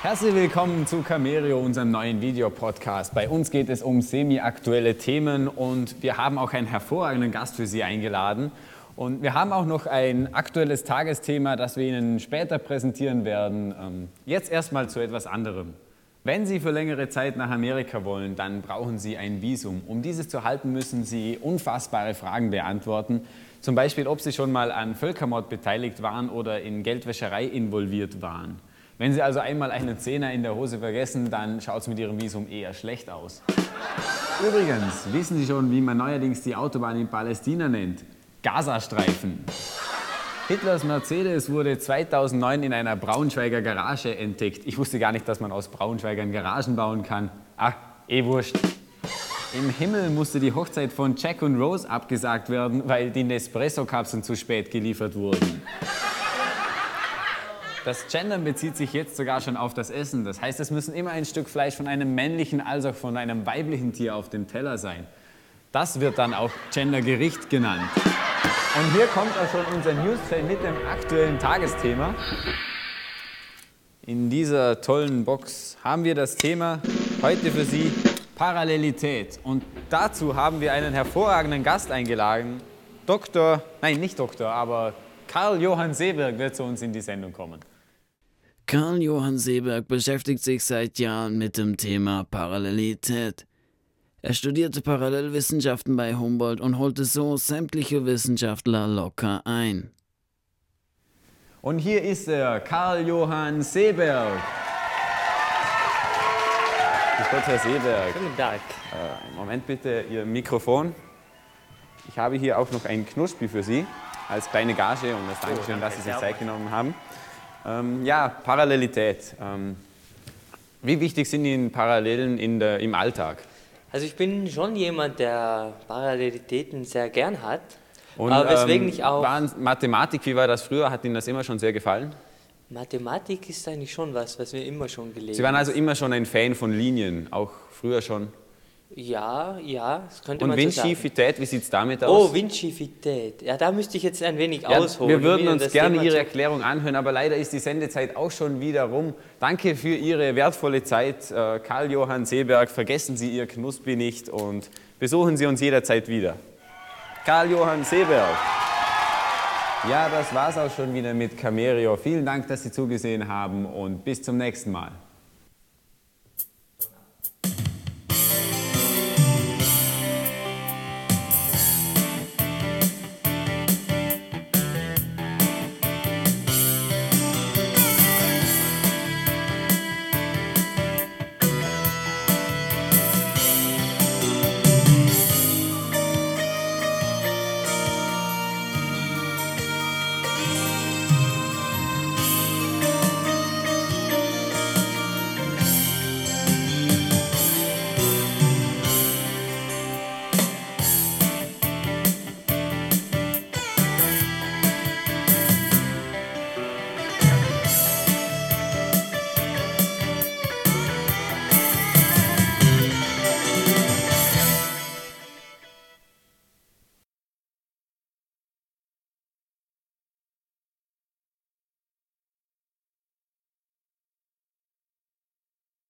Herzlich willkommen zu Camerio, unserem neuen Videopodcast. Bei uns geht es um semi-aktuelle Themen und wir haben auch einen hervorragenden Gast für Sie eingeladen. Und wir haben auch noch ein aktuelles Tagesthema, das wir Ihnen später präsentieren werden. Ähm, jetzt erstmal zu etwas anderem. Wenn Sie für längere Zeit nach Amerika wollen, dann brauchen Sie ein Visum. Um dieses zu halten, müssen Sie unfassbare Fragen beantworten. Zum Beispiel, ob Sie schon mal an Völkermord beteiligt waren oder in Geldwäscherei involviert waren. Wenn Sie also einmal einen Zehner in der Hose vergessen, dann schaut es mit Ihrem Visum eher schlecht aus. Übrigens, wissen Sie schon, wie man neuerdings die Autobahn in Palästina nennt? Gazastreifen. Hitlers Mercedes wurde 2009 in einer Braunschweiger Garage entdeckt. Ich wusste gar nicht, dass man aus Braunschweigern Garagen bauen kann. Ach, eh wurscht. Im Himmel musste die Hochzeit von Jack und Rose abgesagt werden, weil die Nespresso-Kapseln zu spät geliefert wurden. Das Gendern bezieht sich jetzt sogar schon auf das Essen. Das heißt, es müssen immer ein Stück Fleisch von einem männlichen als auch von einem weiblichen Tier auf dem Teller sein. Das wird dann auch Gendergericht genannt. Und hier kommt auch schon unser Newsfeld mit dem aktuellen Tagesthema. In dieser tollen Box haben wir das Thema heute für Sie Parallelität. Und dazu haben wir einen hervorragenden Gast eingeladen. Dr. Nein, nicht Doktor, aber Karl Johann Seeberg wird zu uns in die Sendung kommen. Karl Johann Seeberg beschäftigt sich seit Jahren mit dem Thema Parallelität. Er studierte Parallelwissenschaften bei Humboldt und holte so sämtliche Wissenschaftler locker ein. Und hier ist er, Karl Johann Seeberg. Grüß Gott, Herr Seeberg. Guten Tag. Äh, Moment bitte, Ihr Mikrofon. Ich habe hier auch noch ein Knuspi für Sie als kleine Gage und das Dankeschön, danke, dass Sie sich Zeit genommen haben. Ähm, ja, Parallelität. Ähm, wie wichtig sind Ihnen Parallelen in der, im Alltag? Also ich bin schon jemand, der Parallelitäten sehr gern hat. Und, aber weswegen ähm, ich auch. Mathematik, wie war das früher? Hat Ihnen das immer schon sehr gefallen? Mathematik ist eigentlich schon was, was wir immer schon gelesen Sie waren also immer schon ein Fan von Linien, auch früher schon. Ja, ja, das könnte Und man so. Windschiefität, wie sieht es damit aus? Oh, Windschiefität. Ja, da müsste ich jetzt ein wenig Ja, ausholen. wir würden uns gerne Thema Ihre Erklärung anhören, aber leider ist die Sendezeit auch schon wieder rum. Danke für Ihre wertvolle Zeit, äh, Karl-Johann Seeberg. Vergessen Sie Ihr Knuspi nicht und besuchen Sie uns jederzeit wieder. Karl-Johann Seeberg. Ja, das war's auch schon wieder mit Camerio. Vielen Dank, dass Sie zugesehen haben und bis zum nächsten Mal.